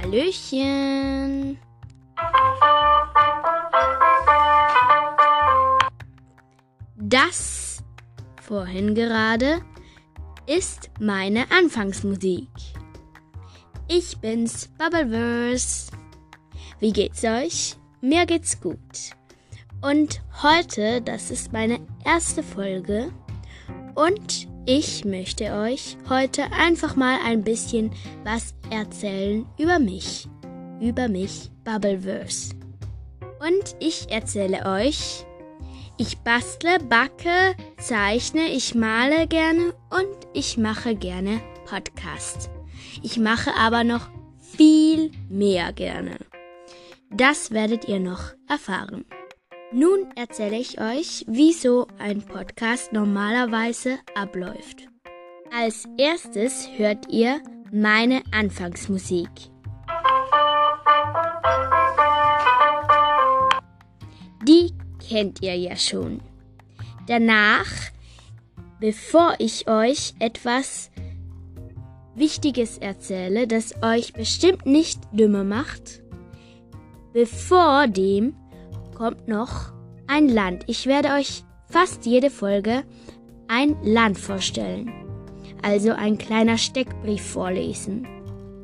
Hallöchen. Das vorhin gerade ist meine Anfangsmusik. Ich bin's, Bubbleverse. Wie geht's euch? Mir geht's gut. Und heute, das ist meine erste Folge und ich möchte euch heute einfach mal ein bisschen was erzählen über mich. Über mich, Bubbleverse. Und ich erzähle euch, ich bastle, backe, zeichne, ich male gerne und ich mache gerne Podcasts. Ich mache aber noch viel mehr gerne. Das werdet ihr noch erfahren. Nun erzähle ich euch, wie so ein Podcast normalerweise abläuft. Als erstes hört ihr meine Anfangsmusik. Die kennt ihr ja schon. Danach, bevor ich euch etwas Wichtiges erzähle, das euch bestimmt nicht dümmer macht, bevor dem kommt noch ein Land. Ich werde euch fast jede Folge ein Land vorstellen. Also ein kleiner Steckbrief vorlesen.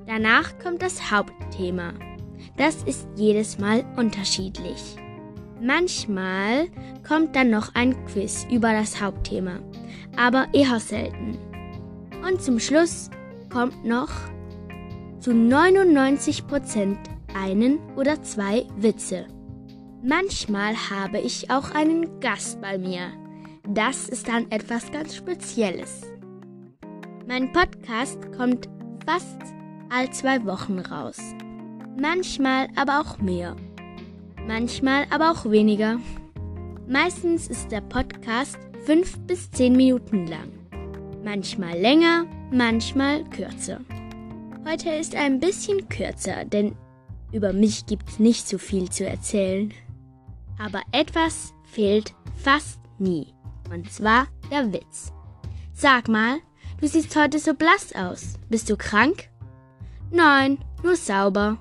Danach kommt das Hauptthema. Das ist jedes Mal unterschiedlich. Manchmal kommt dann noch ein Quiz über das Hauptthema, aber eher selten. Und zum Schluss kommt noch zu 99% einen oder zwei Witze. Manchmal habe ich auch einen Gast bei mir. Das ist dann etwas ganz Spezielles. Mein Podcast kommt fast all zwei Wochen raus. Manchmal aber auch mehr. Manchmal aber auch weniger. Meistens ist der Podcast fünf bis zehn Minuten lang. Manchmal länger, manchmal kürzer. Heute ist ein bisschen kürzer, denn über mich gibt's nicht so viel zu erzählen. Aber etwas fehlt fast nie. Und zwar der Witz. Sag mal, du siehst heute so blass aus. Bist du krank? Nein, nur sauber.